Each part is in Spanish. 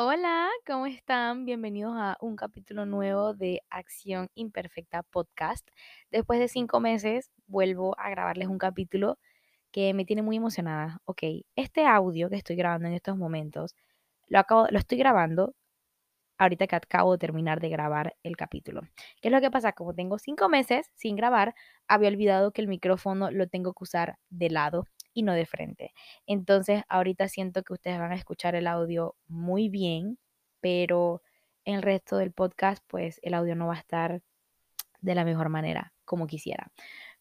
Hola, ¿cómo están? Bienvenidos a un capítulo nuevo de Acción Imperfecta Podcast. Después de cinco meses, vuelvo a grabarles un capítulo que me tiene muy emocionada. Ok, este audio que estoy grabando en estos momentos, lo, acabo, lo estoy grabando ahorita que acabo de terminar de grabar el capítulo. ¿Qué es lo que pasa? Como tengo cinco meses sin grabar, había olvidado que el micrófono lo tengo que usar de lado y no de frente. Entonces, ahorita siento que ustedes van a escuchar el audio muy bien, pero el resto del podcast, pues el audio no va a estar de la mejor manera, como quisiera.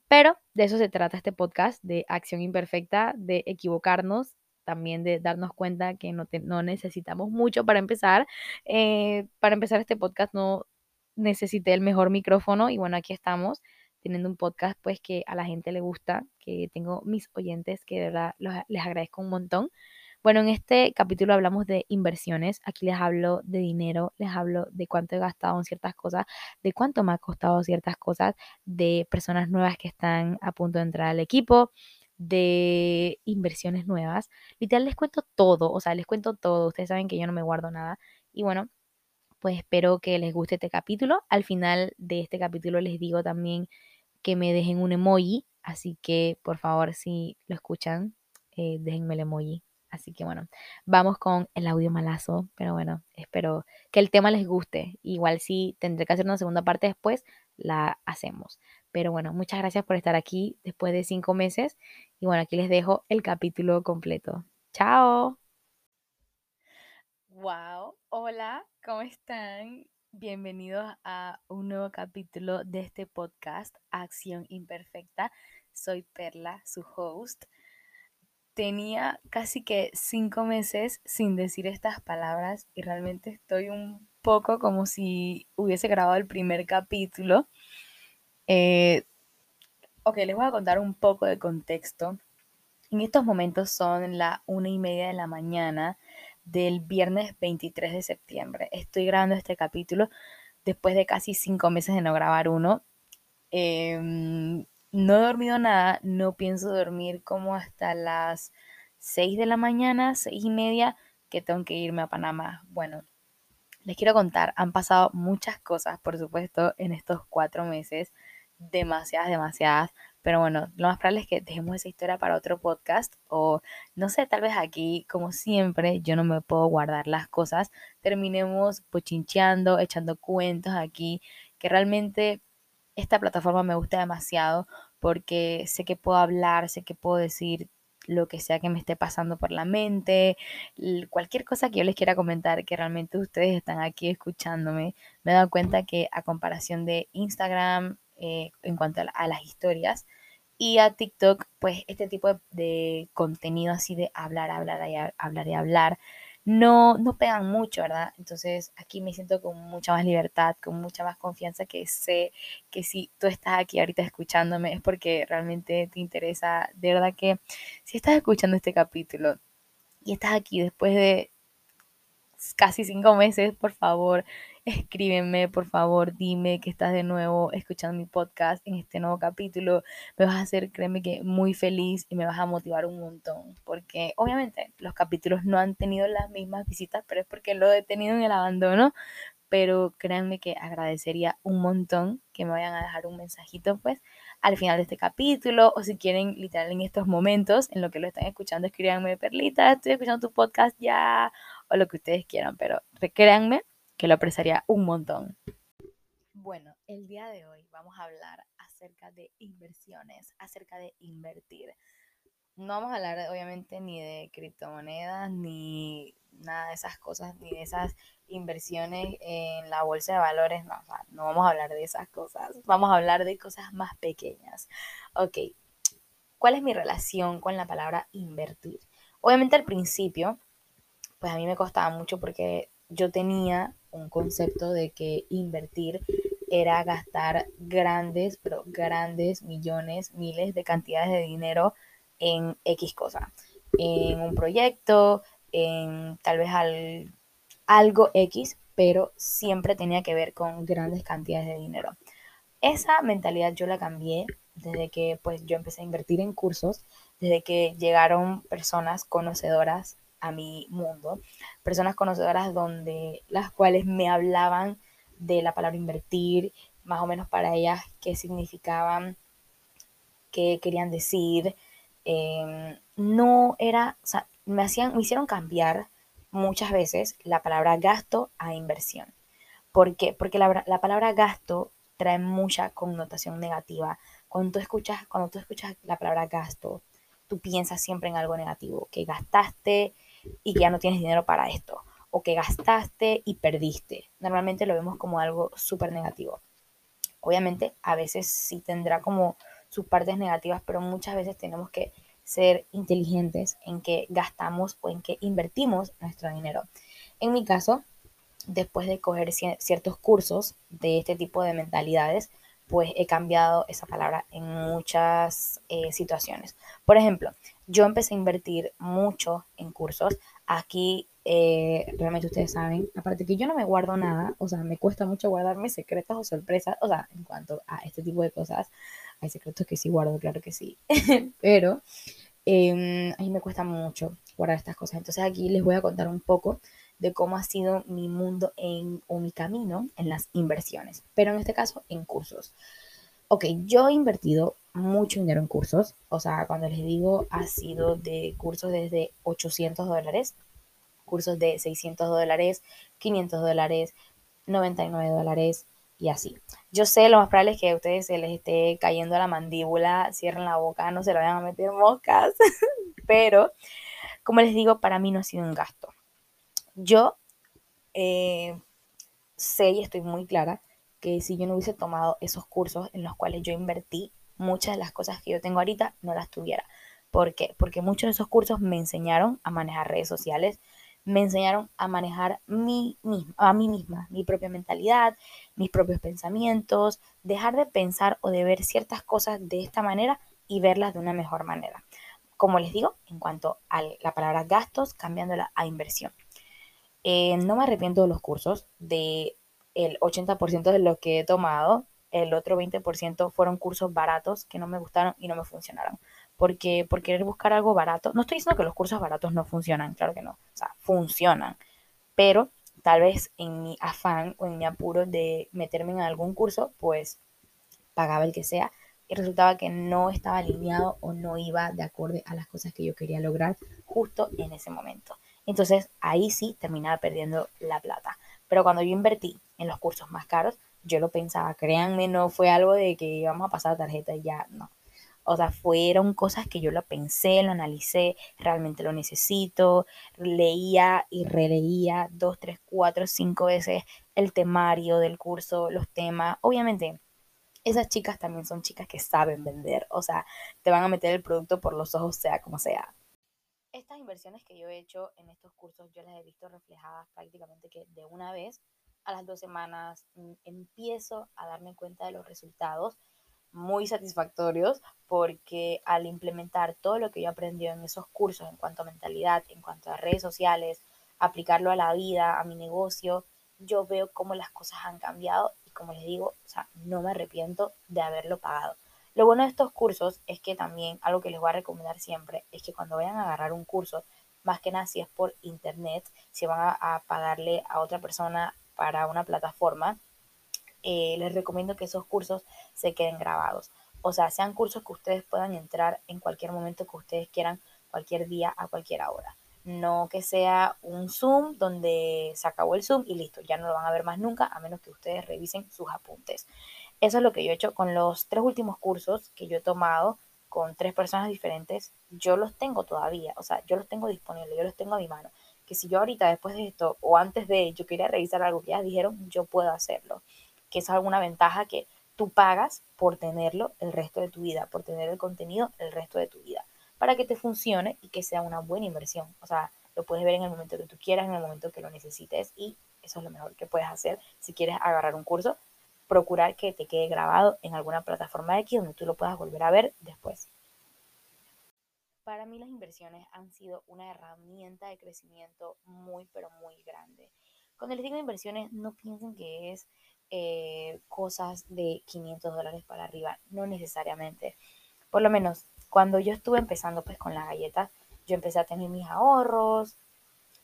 Pero de eso se trata este podcast, de acción imperfecta, de equivocarnos, también de darnos cuenta que no, no necesitamos mucho para empezar. Eh, para empezar este podcast no necesité el mejor micrófono y bueno, aquí estamos teniendo un podcast pues que a la gente le gusta, que tengo mis oyentes que de verdad les agradezco un montón. Bueno, en este capítulo hablamos de inversiones. Aquí les hablo de dinero, les hablo de cuánto he gastado en ciertas cosas, de cuánto me ha costado ciertas cosas, de personas nuevas que están a punto de entrar al equipo, de inversiones nuevas. Literal les cuento todo, o sea, les cuento todo. Ustedes saben que yo no me guardo nada. Y bueno, pues espero que les guste este capítulo. Al final de este capítulo les digo también que me dejen un emoji, así que por favor si lo escuchan, eh, déjenme el emoji. Así que bueno, vamos con el audio malazo, pero bueno, espero que el tema les guste. Igual si tendré que hacer una segunda parte después, la hacemos. Pero bueno, muchas gracias por estar aquí después de cinco meses. Y bueno, aquí les dejo el capítulo completo. Chao. Wow, hola, ¿cómo están? Bienvenidos a un nuevo capítulo de este podcast, Acción Imperfecta. Soy Perla, su host. Tenía casi que cinco meses sin decir estas palabras y realmente estoy un poco como si hubiese grabado el primer capítulo. Eh, ok, les voy a contar un poco de contexto. En estos momentos son la una y media de la mañana del viernes 23 de septiembre. Estoy grabando este capítulo después de casi cinco meses de no grabar uno. Em, no he dormido nada, no pienso dormir como hasta las 6 de la mañana, seis y media, que tengo que irme a Panamá. Bueno, les quiero contar, han pasado muchas cosas, por supuesto, en estos cuatro meses, demasiadas, demasiadas. Pero bueno, lo más probable es que dejemos esa historia para otro podcast o no sé, tal vez aquí, como siempre, yo no me puedo guardar las cosas. Terminemos pochincheando, echando cuentos aquí, que realmente esta plataforma me gusta demasiado porque sé que puedo hablar, sé que puedo decir lo que sea que me esté pasando por la mente, cualquier cosa que yo les quiera comentar, que realmente ustedes están aquí escuchándome, me he dado cuenta que a comparación de Instagram, eh, en cuanto a, las historias, y a TikTok, pues este tipo de, contenido así de hablar, hablar y hablar y hablar, no, no pegan mucho, ¿verdad? Entonces aquí me siento con mucha más libertad, con mucha más confianza que sé que si tú estás aquí ahorita escuchándome es porque realmente te interesa. De verdad que si estás escuchando este capítulo y estás aquí después de casi cinco meses, por favor, escríbeme, por favor, dime que estás de nuevo escuchando mi podcast en este nuevo capítulo. Me vas a hacer, créeme que muy feliz y me vas a motivar un montón, porque obviamente los capítulos no han tenido las mismas visitas, pero es porque lo he tenido en el abandono. Pero créanme que agradecería un montón que me vayan a dejar un mensajito, pues, al final de este capítulo, o si quieren, literal, en estos momentos, en lo que lo están escuchando, escríbanme, Perlita, estoy escuchando tu podcast ya, o lo que ustedes quieran, pero créanme que lo apreciaría un montón. Bueno, el día de hoy vamos a hablar acerca de inversiones, acerca de invertir. No vamos a hablar obviamente ni de criptomonedas, ni nada de esas cosas, ni de esas inversiones en la bolsa de valores, no, no vamos a hablar de esas cosas, vamos a hablar de cosas más pequeñas. Ok, ¿cuál es mi relación con la palabra invertir? Obviamente al principio, pues a mí me costaba mucho porque yo tenía un concepto de que invertir era gastar grandes, pero grandes millones, miles de cantidades de dinero en X cosa, en un proyecto, en tal vez algo X, pero siempre tenía que ver con grandes cantidades de dinero. Esa mentalidad yo la cambié desde que pues yo empecé a invertir en cursos, desde que llegaron personas conocedoras a mi mundo, personas conocedoras donde las cuales me hablaban de la palabra invertir, más o menos para ellas qué significaban, qué querían decir. Em, no era, o me, hacían, me hicieron cambiar muchas veces la palabra gasto a inversión. ¿Por qué? Porque la, la palabra gasto trae mucha connotación negativa. Cuando tú, escuchas, cuando tú escuchas la palabra gasto, tú piensas siempre en algo negativo, que gastaste y que ya no tienes dinero para esto, o que gastaste y perdiste. Normalmente lo vemos como algo súper negativo. Obviamente, a veces sí tendrá como sus partes negativas, pero muchas veces tenemos que ser inteligentes en que gastamos o en que invertimos nuestro dinero. En mi caso, después de coger ciertos cursos de este tipo de mentalidades, pues he cambiado esa palabra en muchas eh, situaciones. Por ejemplo, yo empecé a invertir mucho en cursos. Aquí, eh, realmente ustedes saben, aparte que yo no me guardo nada, o sea, me cuesta mucho guardarme secretos o sorpresas, o sea, en cuanto a este tipo de cosas, hay secretos que sí guardo, claro que sí, pero eh, a mí me cuesta mucho guardar estas cosas. Entonces aquí les voy a contar un poco de cómo ha sido mi mundo en, o mi camino en las inversiones, pero en este caso en cursos. Ok, yo he invertido mucho dinero en cursos, o sea, cuando les digo ha sido de cursos desde 800 dólares, cursos de 600 dólares, 500 dólares, 99 dólares y así. Yo sé, lo más probable es que a ustedes se les esté cayendo la mandíbula, cierren la boca, no se lo vayan a meter moscas, pero como les digo, para mí no ha sido un gasto. Yo eh, sé y estoy muy clara si yo no hubiese tomado esos cursos en los cuales yo invertí, muchas de las cosas que yo tengo ahorita no las tuviera. ¿Por qué? Porque muchos de esos cursos me enseñaron a manejar redes sociales, me enseñaron a manejar mi, a mí misma, mi propia mentalidad, mis propios pensamientos, dejar de pensar o de ver ciertas cosas de esta manera y verlas de una mejor manera. Como les digo, en cuanto a la palabra gastos, cambiándola a inversión. Eh, no me arrepiento de los cursos, de el 80% de los que he tomado, el otro 20% fueron cursos baratos que no me gustaron y no me funcionaron. Porque por querer buscar algo barato, no estoy diciendo que los cursos baratos no funcionan, claro que no, o sea, funcionan, pero tal vez en mi afán o en mi apuro de meterme en algún curso, pues pagaba el que sea y resultaba que no estaba alineado o no iba de acuerdo a las cosas que yo quería lograr justo en ese momento. Entonces ahí sí terminaba perdiendo la plata. Pero cuando yo invertí en los cursos más caros, yo lo pensaba, créanme, no fue algo de que íbamos a pasar tarjeta y ya, no. O sea, fueron cosas que yo lo pensé, lo analicé, realmente lo necesito, leía y releía dos, tres, cuatro, cinco veces el temario del curso, los temas. Obviamente, esas chicas también son chicas que saben vender, o sea, te van a meter el producto por los ojos, sea como sea estas inversiones que yo he hecho en estos cursos, yo las he visto reflejadas prácticamente que de una vez a las dos semanas mm, empiezo a darme cuenta de los resultados muy satisfactorios porque al implementar todo lo que yo aprendí en esos cursos en cuanto a mentalidad, en cuanto a redes sociales, aplicarlo a la vida, a mi negocio, yo veo cómo las cosas han cambiado y como les digo, o sea, no me arrepiento de haberlo pagado. Lo bueno de estos cursos es que también algo que les voy a recomendar siempre es que cuando vayan a agarrar un curso, más que nada si es por internet, si van a, pagarle a otra persona para una plataforma, eh, les recomiendo que esos cursos se queden grabados. O sea, sean cursos que ustedes puedan entrar en cualquier momento que ustedes quieran, cualquier día, a cualquier hora. No que sea un Zoom donde se acabó el Zoom y listo, ya no lo van a ver más nunca, a menos que ustedes revisen sus apuntes. Eso es lo que yo he hecho con los tres últimos cursos que yo he tomado con tres personas diferentes. Yo los tengo todavía, o sea, yo los tengo disponibles, yo los tengo a mi mano. Que si yo ahorita, después de esto, o antes de, yo quería revisar algo que ya dijeron, yo puedo hacerlo. Que es alguna ventaja que tú pagas por tenerlo el resto de tu vida, por tener el contenido el resto de tu vida, para que te funcione y que sea una buena inversión. O sea, lo puedes ver en el momento que tú quieras, en el momento que lo necesites y eso es lo mejor que puedes hacer si quieres agarrar un curso procurar que te quede grabado en alguna plataforma X donde tú lo puedas volver a ver después. Para mí las inversiones han sido una herramienta de crecimiento muy, pero muy grande. Cuando les digo inversiones, no piensen que es eh, cosas de 500 dólares para arriba, no necesariamente. Por lo menos, cuando yo estuve empezando pues con las galletas, yo empecé a tener mis ahorros,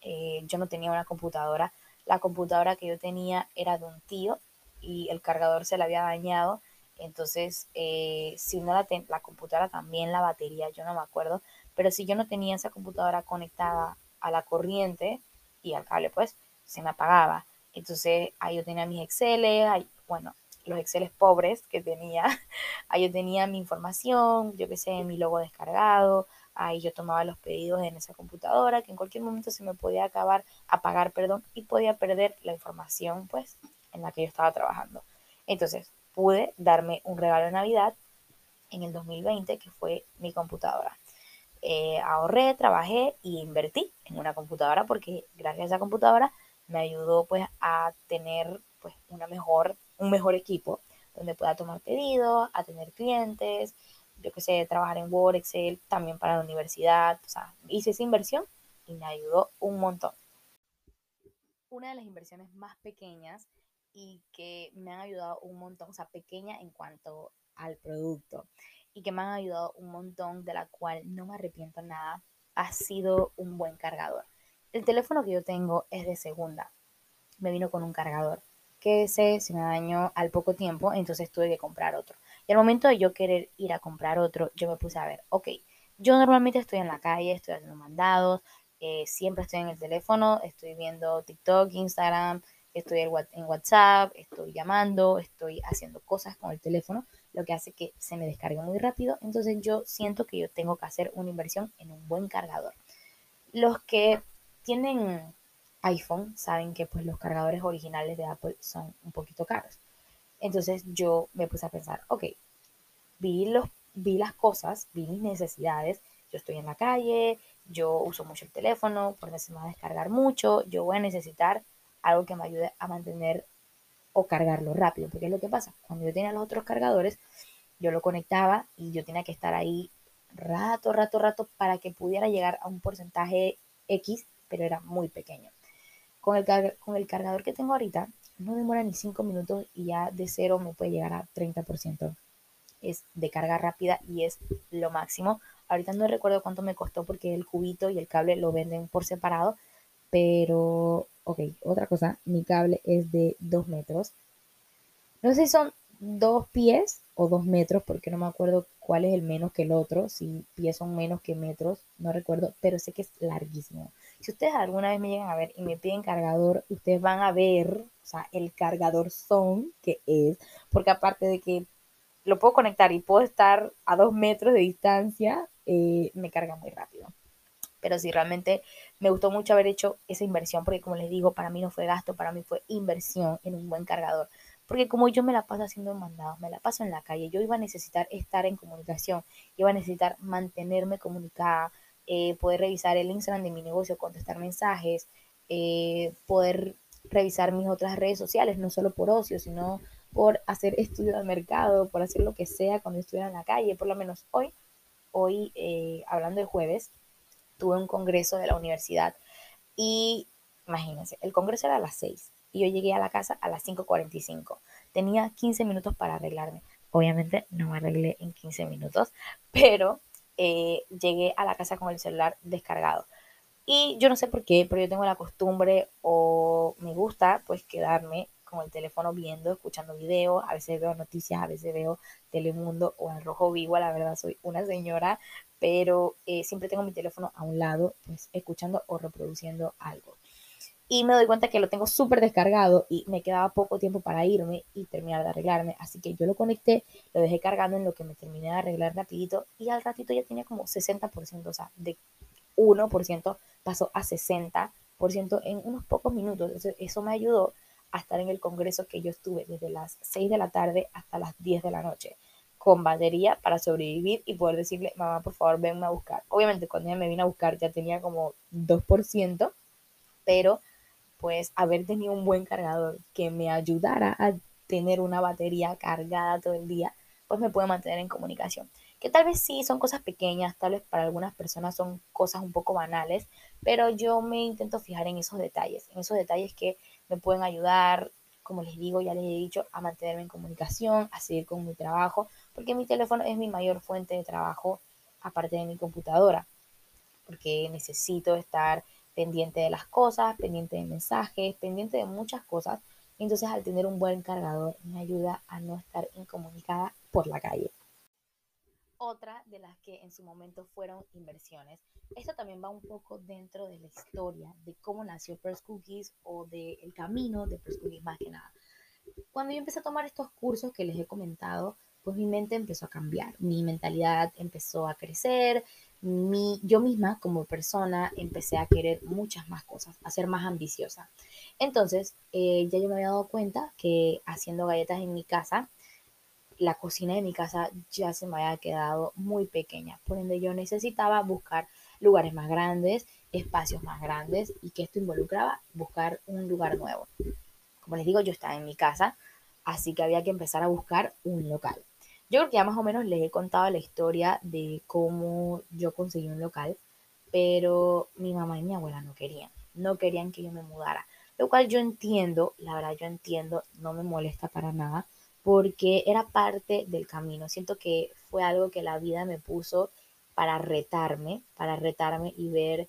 eh, yo no tenía una computadora. La computadora que yo tenía era de un tío y el cargador se le había dañado. Entonces, eh, si no la, la computadora también, la batería, yo no me acuerdo. Pero si yo no tenía esa computadora conectada a la corriente y al cable, pues se me apagaba. Entonces, ahí yo tenía mis Excel, ahí, bueno, los Excel pobres que tenía. Ahí yo tenía mi información, yo qué sé, mi logo descargado. Ahí yo tomaba los pedidos en esa computadora que en cualquier momento se me podía acabar, apagar, perdón, y podía perder la información, pues, en la que yo estaba trabajando. Entonces, pude darme un regalo de Navidad en el 2020, que fue mi computadora. Eh, ahorré, trabajé y invertí en una computadora porque gracias a esa computadora me ayudó pues a tener pues una mejor un mejor equipo donde pueda tomar pedidos, a tener clientes, yo que sé, trabajar en Word, Excel, también para la universidad. O sea, hice esa inversión y me ayudó un montón. Una de las inversiones más pequeñas y que me han ayudado un montón, o sea, pequeña en cuanto al producto y que me han ayudado un montón, de la cual no me arrepiento nada, ha sido un buen cargador. El teléfono que yo tengo es de segunda. Me vino con un cargador que ese se me dañó al poco tiempo, entonces tuve que comprar otro. Y al momento de yo querer ir a comprar otro, yo me puse a ver, ok, yo normalmente estoy en la calle, estoy haciendo mandados, eh, siempre estoy en el teléfono, estoy viendo TikTok, Instagram, estoy en WhatsApp, estoy llamando, estoy haciendo cosas con el teléfono, lo que hace que se me descargue muy rápido. Entonces yo siento que yo tengo que hacer una inversión en un buen cargador. Los que tienen iPhone saben que pues los cargadores originales de Apple son un poquito caros. Entonces yo me puse a pensar, ok, vi, los, vi las cosas, vi mis necesidades, yo estoy en la calle, yo uso mucho el teléfono, porque se me va a descargar mucho, yo voy a necesitar algo que me ayude a mantener o cargarlo rápido, porque es lo que pasa, cuando yo tenía los otros cargadores, yo lo conectaba y yo tenía que estar ahí rato, rato, rato para que pudiera llegar a un porcentaje X, pero era muy pequeño. Con el, con el cargador que tengo ahorita, no demora ni 5 minutos y ya de cero me puede llegar a 30%. Es de carga rápida y es lo máximo. Ahorita no recuerdo cuánto me costó porque el cubito y el cable lo venden por separado. Pero, ok, otra cosa, mi cable es de 2 metros. No sé si son dos pies o dos metros, porque no me acuerdo cuál es el menos que el otro, si pies son menos que metros, no recuerdo, pero sé que es larguísimo. Si ustedes alguna vez me llegan a ver y me piden cargador, ustedes van a ver, o sea, el cargador son que es, porque aparte de que lo puedo conectar y puedo estar a dos metros de distancia, eh, me carga muy rápido. Pero sí, realmente me gustó mucho haber hecho esa inversión, porque como les digo, para mí no fue gasto, para mí fue inversión en un buen cargador. Porque como yo me la paso haciendo mandados, me la paso en la calle, yo iba a necesitar estar en comunicación, iba a necesitar mantenerme comunicada, eh, poder revisar el Instagram de mi negocio, contestar mensajes, eh, poder revisar mis otras redes sociales, no solo por ocio, sino por hacer estudio de mercado, por hacer lo que sea cuando estuviera en la calle, por lo menos hoy, hoy eh, hablando de jueves, tuve un congreso de la universidad y imagínense, el congreso era a las 6 y yo llegué a la casa a las 5.45. Tenía 15 minutos para arreglarme. Obviamente no me arreglé en 15 minutos, pero eh, llegué a la casa con el celular descargado. Y yo no sé por qué, pero yo tengo la costumbre o me gusta pues quedarme con el teléfono viendo, escuchando videos, a veces veo noticias, a veces veo Telemundo o el Rojo Vivo, la verdad soy una señora, pero eh, siempre tengo mi teléfono a un lado, pues escuchando o reproduciendo algo y me doy cuenta que lo tengo súper descargado y me quedaba poco tiempo para irme y terminar de arreglarme. Así que yo lo conecté, lo dejé cargando en lo que me terminé de arreglar rapidito y al ratito ya tenía como 60%, o sea, de 1% pasó a 60% en unos pocos minutos. eso me ayudó a estar en el congreso que yo estuve desde las 6 de la tarde hasta las 10 de la noche con batería para sobrevivir y poder decirle, mamá, por favor, venme a buscar. Obviamente cuando ella me vino a buscar ya tenía como 2%, pero pues haber tenido un buen cargador que me ayudara a tener una batería cargada todo el día, pues me puede mantener en comunicación. Que tal vez sí son cosas pequeñas, tal vez para algunas personas son cosas un poco banales, pero yo me intento fijar en esos detalles, en esos detalles que me pueden ayudar, como les digo, ya les he dicho, a mantenerme en comunicación, a seguir con mi trabajo, porque mi teléfono es mi mayor fuente de trabajo aparte de mi computadora, porque necesito estar pendiente de las cosas, pendiente de mensajes, pendiente de muchas cosas. Entonces al tener un buen cargador me ayuda a no estar incomunicada por la calle. Otra de las que en su momento fueron inversiones. Esto también va un poco dentro de la historia de cómo nació Press Cookies o del camino de Press Cookies más que nada. Cuando yo empecé a tomar estos cursos que les he comentado, pues mi mente empezó a cambiar, mi mentalidad empezó a crecer, mi, yo misma como persona empecé a querer muchas más cosas, a ser más ambiciosa. Entonces, eh, ya yo me había dado cuenta que haciendo galletas en mi casa, la cocina de mi casa ya se me había quedado muy pequeña, por ende yo necesitaba buscar lugares más grandes, espacios más grandes y que esto involucraba buscar un lugar nuevo. Como les digo, yo estaba en mi casa, así que había que empezar a buscar un local. Yo creo que ya más o menos les he contado la historia de cómo yo conseguí un local, pero mi mamá y mi abuela no querían, no querían que yo me mudara, lo cual yo entiendo, la verdad yo entiendo, no me molesta para nada, porque era parte del camino. Siento que fue algo que la vida me puso para retarme, para retarme y ver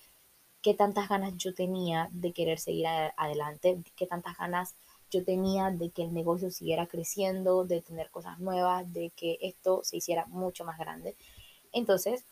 qué tantas ganas yo tenía de querer seguir adelante, qué tantas ganas yo tenía de que el negocio siguiera creciendo, de tener cosas nuevas, de que esto se hiciera mucho más grande. Entonces,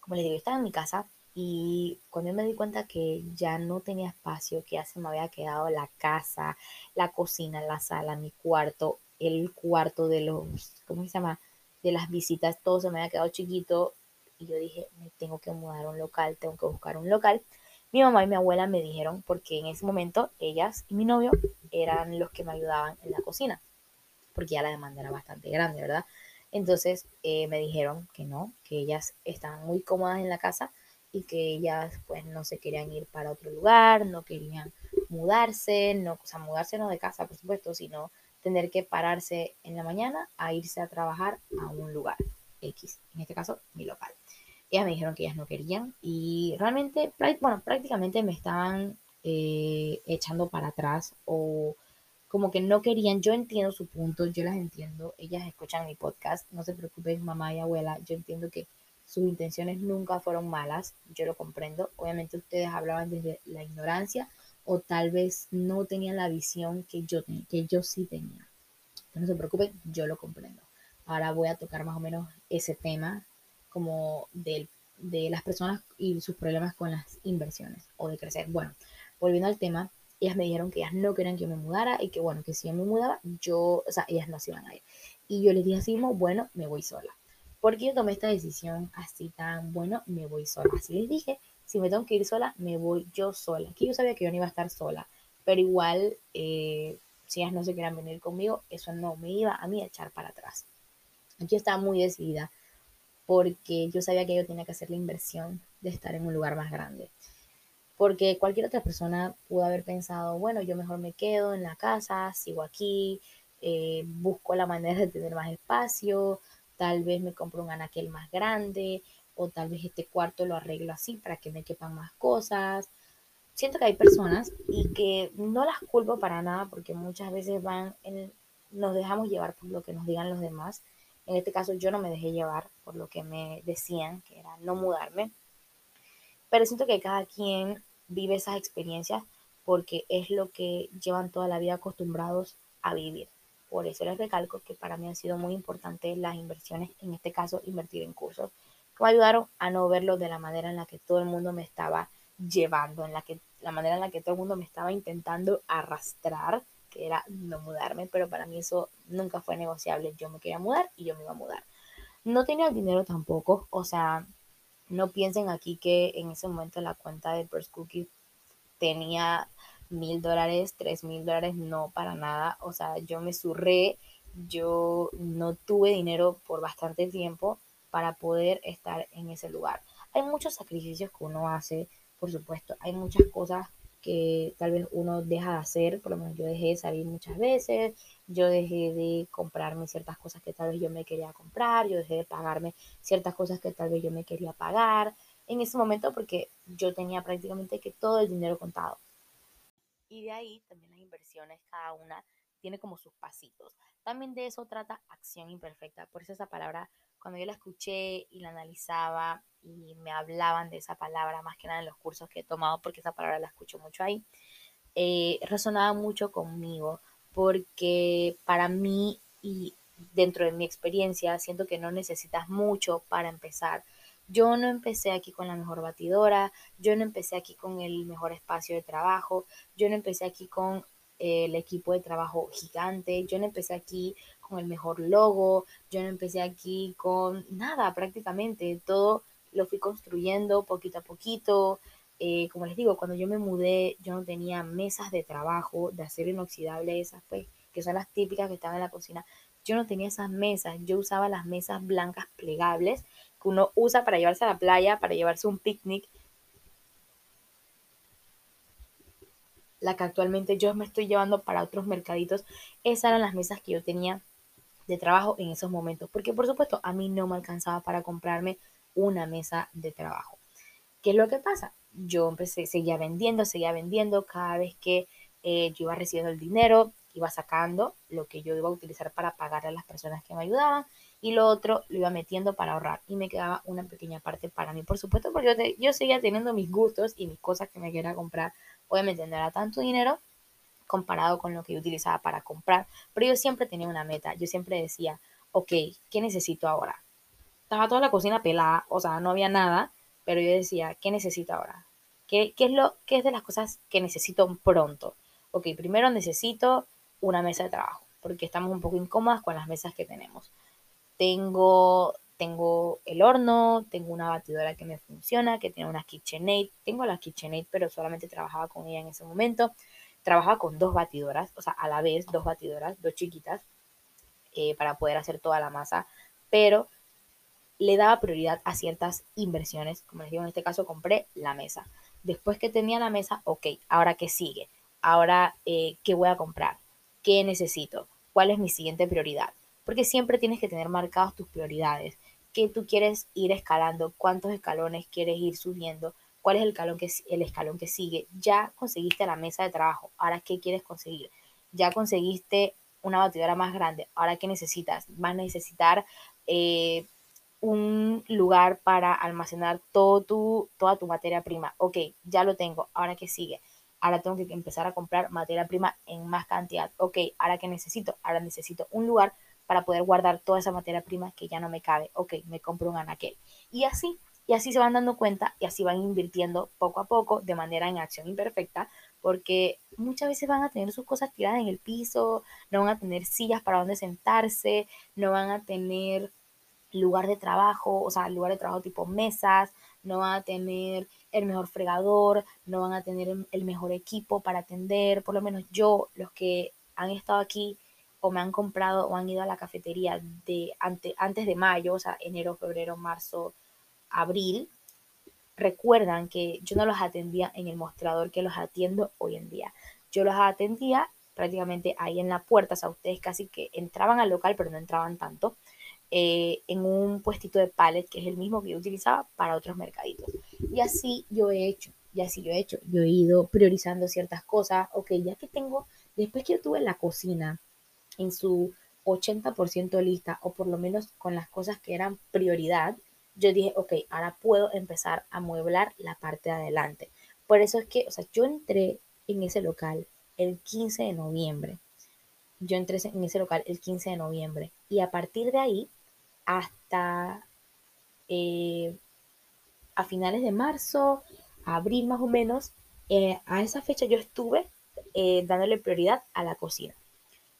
como les digo, estaba en mi casa y cuando yo me di cuenta que ya no tenía espacio, que ya se me había quedado la casa, la cocina, la sala, mi cuarto, el cuarto de los, ¿cómo se llama? De las visitas, todo se me había quedado chiquito y yo dije, me tengo que mudar a un local, tengo que buscar un local. Mi mamá y mi abuela me dijeron, porque en ese momento ellas y mi novio eran los que me ayudaban en la cocina, porque ya la demanda era bastante grande, ¿verdad? Entonces eh, me dijeron que no, que ellas estaban muy cómodas en la casa y que ellas pues no se querían ir para otro lugar, no querían mudarse, no, o sea, mudarse no de casa, por supuesto, sino tener que pararse en la mañana a irse a trabajar a un lugar X, en este caso mi local ellas me dijeron que ellas no querían y realmente, bueno, prácticamente me estaban eh, echando para atrás o como que no querían, yo entiendo su punto, yo las entiendo, ellas escuchan mi podcast, no se preocupen mamá y abuela, yo entiendo que sus intenciones nunca fueron malas, yo lo comprendo, obviamente ustedes hablaban desde la ignorancia o tal vez no tenían la visión que yo, que yo sí tenía. No se preocupen, yo lo comprendo. Ahora voy a tocar más o menos ese tema como de las personas y sus problemas con las inversiones o de crecer. Bueno, volviendo al tema, ellas me dijeron que ellas no querían que yo me mudara y que bueno, que si yo me mudaba, yo, o sea, ellas no se iban a ir. Y yo les dije así bueno, me voy sola. Porque yo tomé esta decisión así tan, bueno, me voy sola. Así les dije, si me tengo que ir sola, me voy yo sola. Aquí yo sabía que yo no iba a estar sola, pero igual, eh, si ellas no se querían venir conmigo, eso no me iba a mí a echar para atrás. Aquí estaba muy decidida porque yo sabía que yo tenía que hacer la inversión de estar en un lugar más grande. Porque cualquier otra persona pudo haber pensado, bueno, yo mejor me quedo en la casa, sigo aquí, eh, busco la manera de tener más espacio, tal vez me compro un anaquel más grande, o tal vez este cuarto lo arreglo así para que me quepan más cosas. Siento que hay personas y que no las culpo para nada porque muchas veces van nos dejamos llevar por lo que nos digan los demás en este caso yo no me dejé llevar por lo que me decían, que era no mudarme. Pero siento que cada quien vive esas experiencias porque es lo que llevan toda la vida acostumbrados a vivir. Por eso les recalco que para mí han sido muy importantes las inversiones, en este caso invertir en cursos, que me ayudaron a no verlo de la manera en la que todo el mundo me estaba llevando, en la que la manera en la que todo el mundo me estaba intentando arrastrar que era no mudarme, pero para mí eso nunca fue negociable. Yo me quería mudar y yo me iba a mudar. No tenía dinero tampoco, o sea, no piensen aquí que en ese momento la cuenta de Burst Cookie tenía mil dólares, tres mil dólares, no para nada. O sea, yo me surré, yo no tuve dinero por bastante tiempo para poder estar en ese lugar. Hay muchos sacrificios que uno hace, por supuesto, hay muchas cosas que tal vez uno deja de hacer, por lo menos yo dejé de salir muchas veces, yo dejé de comprarme ciertas cosas que tal vez yo me quería comprar, yo dejé de pagarme ciertas cosas que tal vez yo me quería pagar en ese momento porque yo tenía prácticamente que todo el dinero contado. Y de ahí también las inversiones, cada una tiene como sus pasitos. También de eso trata acción imperfecta, por eso esa palabra cuando yo la escuché y la analizaba y me hablaban de esa palabra, más que nada en los cursos que he tomado, porque esa palabra la escucho mucho ahí, eh, resonaba mucho conmigo, porque para mí y dentro de mi experiencia, siento que no necesitas mucho para empezar. Yo no empecé aquí con la mejor batidora, yo no empecé aquí con el mejor espacio de trabajo, yo no empecé aquí con eh, el equipo de trabajo gigante, yo no empecé aquí con el mejor logo, yo no empecé aquí con nada prácticamente, todo lo fui construyendo poquito a poquito. Eh, como les digo, cuando yo me mudé, yo no tenía mesas de trabajo de acero inoxidable, esas pues, que son las típicas que están en la cocina. Yo no tenía esas mesas, yo usaba las mesas blancas plegables que uno usa para llevarse a la playa, para llevarse un picnic. La que actualmente yo me estoy llevando para otros mercaditos, esas eran las mesas que yo tenía de trabajo en esos momentos, porque por supuesto a mí no me alcanzaba para comprarme una mesa de trabajo. ¿Qué es lo que pasa? Yo empecé, seguía vendiendo, seguía vendiendo, cada vez que eh, yo iba recibiendo el dinero, iba sacando lo que yo iba a utilizar para pagar a las personas que me ayudaban y lo otro lo iba metiendo para ahorrar y me quedaba una pequeña parte para mí, por supuesto, porque yo, yo seguía teniendo mis gustos y mis cosas que me quería comprar. Obviamente no era tanto dinero comparado con lo que yo utilizaba para comprar, pero yo siempre tenía una meta, yo siempre decía, ok, ¿qué necesito ahora? Estaba toda la cocina pelada, o sea, no había nada, pero yo decía, ¿qué necesito ahora? ¿Qué, es, lo, qué es de las cosas que necesito pronto? Ok, primero necesito una mesa de trabajo, porque estamos un poco incómodas con las mesas que tenemos. Tengo, tengo el horno, tengo una batidora que me funciona, que tiene una KitchenAid. Tengo la KitchenAid, pero solamente trabajaba con ella en ese momento. Trabajaba con dos batidoras, o sea, a la vez dos batidoras, dos chiquitas, eh, para poder hacer toda la masa, pero le daba prioridad a ciertas inversiones. Como les digo, en este caso compré la mesa. Después que tenía la mesa, ok, ahora qué sigue, ahora eh, qué voy a comprar, qué necesito, cuál es mi siguiente prioridad. Porque siempre tienes que tener marcadas tus prioridades, qué tú quieres ir escalando, cuántos escalones quieres ir subiendo, cuál es el escalón que, sigue. Ya conseguiste la mesa de trabajo, ahora qué quieres conseguir. Ya conseguiste una batidora más grande, ahora qué necesitas. Vas a necesitar eh, un lugar para almacenar todo tu, toda tu materia prima. Ok, ya lo tengo, ahora qué sigue ahora tengo que empezar a comprar materia prima en más cantidad. Ok, ahora que necesito, ahora necesito un lugar para poder guardar toda esa materia prima que ya no me cabe. Ok, me compro un anaquel. Y así, y así se van dando cuenta y así van invirtiendo poco a poco de manera en acción imperfecta, porque muchas veces van a tener sus cosas tiradas en el piso, no van a tener sillas para donde sentarse, no van a tener lugar de trabajo, o sea, lugar de trabajo tipo mesas, no van a tener el mejor fregador, no van a tener el mejor equipo para atender, por lo menos yo, los que han estado aquí o me han comprado o han ido a la cafetería de antes de mayo, o sea, enero, febrero, marzo, abril, recuerdan que yo no los atendía en el mostrador que los atiendo hoy en día. Yo los atendía prácticamente ahí en la puerta, o sea, ustedes casi que entraban al local, pero no entraban tanto. Eh, en un puestito de pallet, que es el mismo que yo utilizaba para otros mercaditos. Y así yo he hecho, y así yo he hecho. Yo he ido priorizando ciertas cosas. Ok, ya que tengo, después que yo tuve la cocina en su 80% lista, o por lo menos con las cosas que eran prioridad, yo dije, ok, ahora puedo empezar a mueblar la parte de adelante. Por eso es que, o sea, yo entré en ese local el 15 de noviembre. Yo entré en ese local el 15 de noviembre. Y a partir de ahí, hasta eh, a finales de marzo, abril más o menos, eh, a esa fecha yo estuve eh, dándole prioridad a la cocina.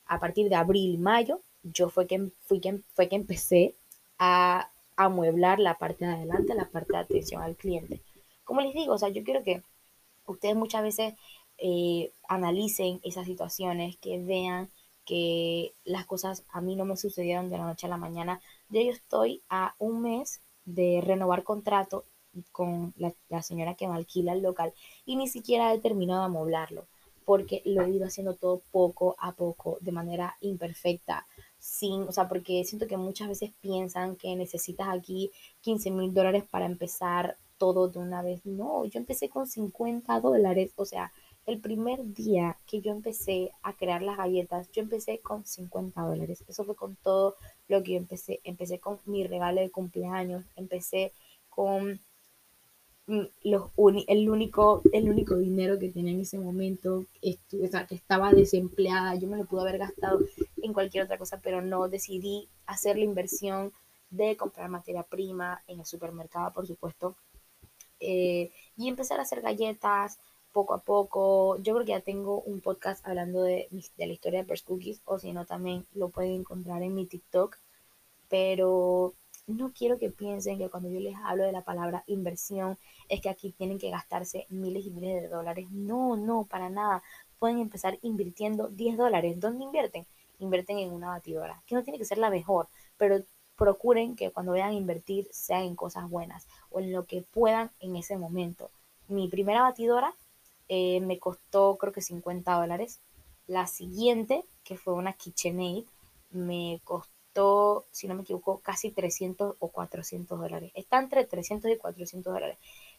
A partir de abril, mayo, yo fue que, fui que, fue que empecé a amueblar la parte de adelante, la parte de atención al cliente. Como les digo, o sea, yo quiero que ustedes muchas veces analicen esas situaciones, que vean que las cosas a mí no me sucedieron de la noche a la mañana. Yo, yo estoy a un mes de renovar contrato con la, señora que me alquila el local y ni siquiera he terminado de amoblarlo porque lo he ido haciendo todo poco a poco, de manera imperfecta, sin, o sea, porque siento que muchas veces piensan que necesitas aquí 15 mil dólares para empezar todo de una vez. No, yo empecé con 50 dólares, o sea, el primer día que yo empecé a crear las galletas, yo empecé con 50 dólares. Eso fue con todo lo que yo empecé. Empecé con mi regalo de cumpleaños, empecé con mm, los el, único, el único dinero que tenía en ese momento, estuve, o sea, que estaba desempleada, yo me lo pude haber gastado en cualquier otra cosa, pero no decidí hacer la inversión de comprar materia prima en el supermercado, por supuesto, eh, y empezar a hacer galletas poco a poco. Yo creo que ya tengo un podcast hablando de, de la historia de Pers Cookies, o si no, también lo pueden encontrar en mi TikTok. Pero no quiero que piensen que cuando yo les hablo de la palabra inversión es que aquí tienen que gastarse miles y miles de dólares. No, no, para nada. Pueden empezar invirtiendo 10 dólares. ¿Dónde invierten? Invierten en una batidora, que no tiene que ser la mejor, pero procuren que cuando vayan a invertir sean en cosas buenas o en lo que puedan en ese momento. Mi primera batidora eh, me costó creo que 50 dólares. La siguiente, que fue una KitchenAid, me costó, si no me equivoco, casi 300 o 400 dólares. Está entre 300 y 400 dólares.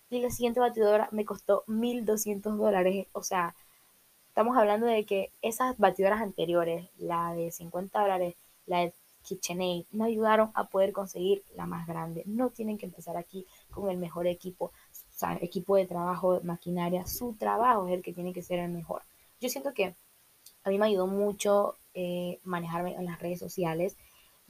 Y la siguiente batidora me costó 1200 dólares. O sea, estamos hablando de que esas batidoras anteriores, la de 50 dólares, la de KitchenAid me ayudaron a poder conseguir la más grande. No tienen que empezar aquí con el mejor equipo, o sea, equipo de trabajo, maquinaria, su trabajo es el que tiene que ser el mejor. Yo siento que a mí me ayudó mucho eh, manejarme en las redes sociales.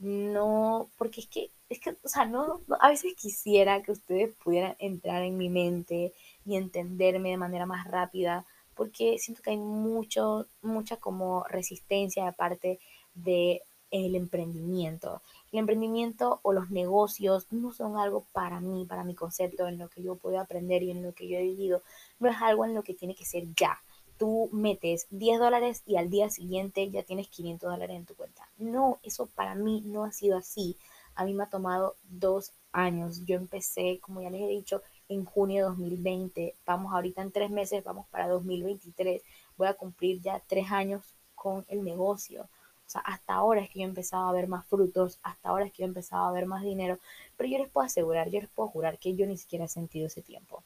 No, porque es que, es que, o sea, no, a veces quisiera que ustedes pudieran entrar en mi mente y entenderme de manera más rápida, porque siento que hay mucho, mucha como resistencia de parte de el emprendimiento. El emprendimiento o los negocios no son algo para mí, para mi concepto, en lo que yo puedo aprender y en lo que yo he vivido. No es algo en lo que tiene que ser ya. Tú metes 10 dólares y al día siguiente ya tienes 500 dólares en tu cuenta. No, eso para mí no ha sido así. A mí me ha tomado dos años. Yo empecé, como ya les he dicho, en junio de 2020. Vamos ahorita en tres meses, vamos para 2023. Voy a cumplir ya tres años con el negocio. O sea, hasta ahora es que yo he empezado a ver más frutos, hasta ahora es que yo he empezado a ver más dinero, pero yo les puedo asegurar, yo les puedo jurar que yo ni siquiera he sentido ese tiempo.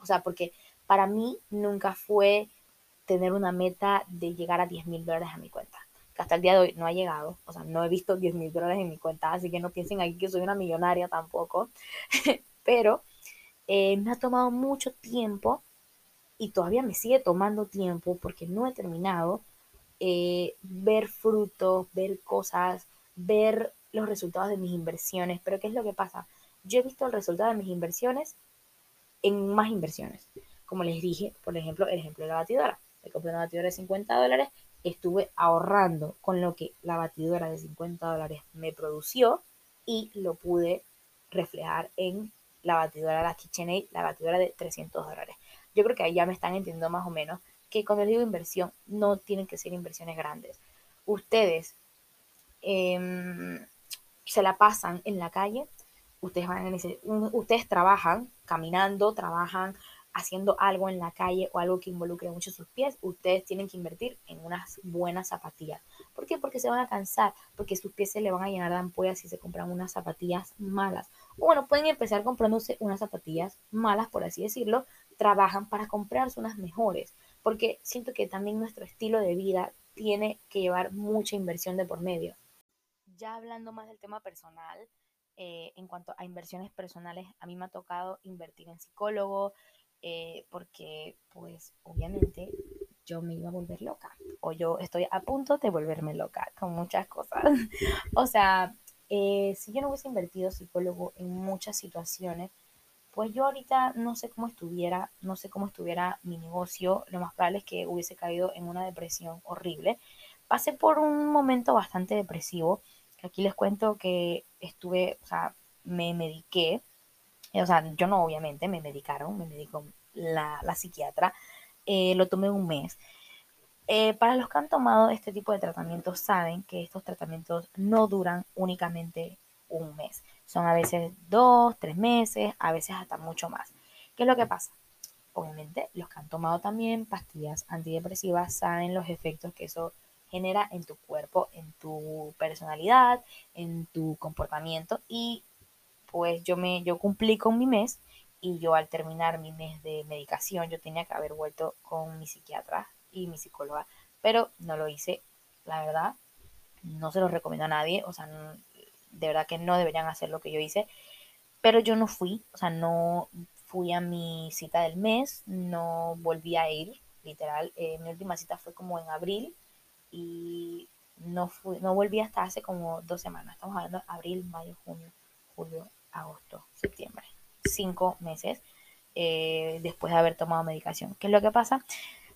O sea, porque para mí nunca fue tener una meta de llegar a 10 mil dólares a mi cuenta. Hasta el día de hoy no ha llegado. O sea, no he visto 10 mil dólares en mi cuenta, así que no piensen aquí que soy una millonaria tampoco. pero eh, me ha tomado mucho tiempo y todavía me sigue tomando tiempo porque no he terminado eh, ver frutos, ver cosas, ver los resultados de mis inversiones. Pero ¿qué es lo que pasa? Yo he visto el resultado de mis inversiones en más inversiones. Como les dije, por ejemplo, el ejemplo de la batidora. Me compré una batidora de 50 dólares, estuve ahorrando con lo que la batidora de 50 dólares me produció y lo pude reflejar en la batidora, la KitchenAid, la batidora de 300 dólares. Yo creo que ahí ya me están entendiendo más o menos que cuando digo inversión, no tienen que ser inversiones grandes. Ustedes em, se la pasan en la calle, ustedes, van ustedes trabajan caminando, trabajan haciendo algo en la calle o algo que involucre mucho sus pies, ustedes tienen que invertir en unas buenas zapatillas. ¿Por qué? Porque se van a cansar, porque sus pies se le van a llenar de ampollas si se compran unas zapatillas malas. O bueno, pueden empezar comprándose unas zapatillas malas, por así decirlo, trabajan para comprarse unas mejores porque siento que también nuestro estilo de vida tiene que llevar mucha inversión de por medio. Ya hablando más del tema personal, eh, en cuanto a inversiones personales, a mí me ha tocado invertir en psicólogo, eh, porque pues obviamente yo me iba a volver loca, o yo estoy a punto de volverme loca con muchas cosas. o sea, eh, si yo no hubiese invertido psicólogo en muchas situaciones, pues yo ahorita no sé cómo estuviera, no sé cómo estuviera mi negocio, lo más probable es que hubiese caído en una depresión horrible. Pasé por un momento bastante depresivo, aquí les cuento que estuve, o sea, me mediqué, o sea, yo no obviamente, me medicaron, me medicó la, psiquiatra, eh, lo tomé un mes. Eh, para los que han tomado este tipo de tratamientos saben que estos tratamientos no duran únicamente un mes. Son a veces dos, tres meses, a veces hasta mucho más. ¿Qué es lo que pasa? Obviamente, los que han tomado también pastillas antidepresivas saben los efectos que eso genera en tu cuerpo, en tu personalidad, en tu comportamiento y pues yo me yo cumplí con mi mes y yo al terminar mi mes de medicación yo tenía que haber vuelto con mi psiquiatra y mi psicóloga, pero no lo hice, la verdad, no se lo recomiendo a nadie, o sea, de verdad que no deberían hacer lo que yo hice, pero yo no fui, o sea, no fui a mi cita del mes, no volví a ir, literal, eh, mi última cita fue como en abril y no, fui, no volví hasta hace como dos semanas, estamos hablando de abril, mayo, junio, julio, agosto, septiembre, cinco meses eh, después de haber tomado medicación. ¿Qué es lo que pasa?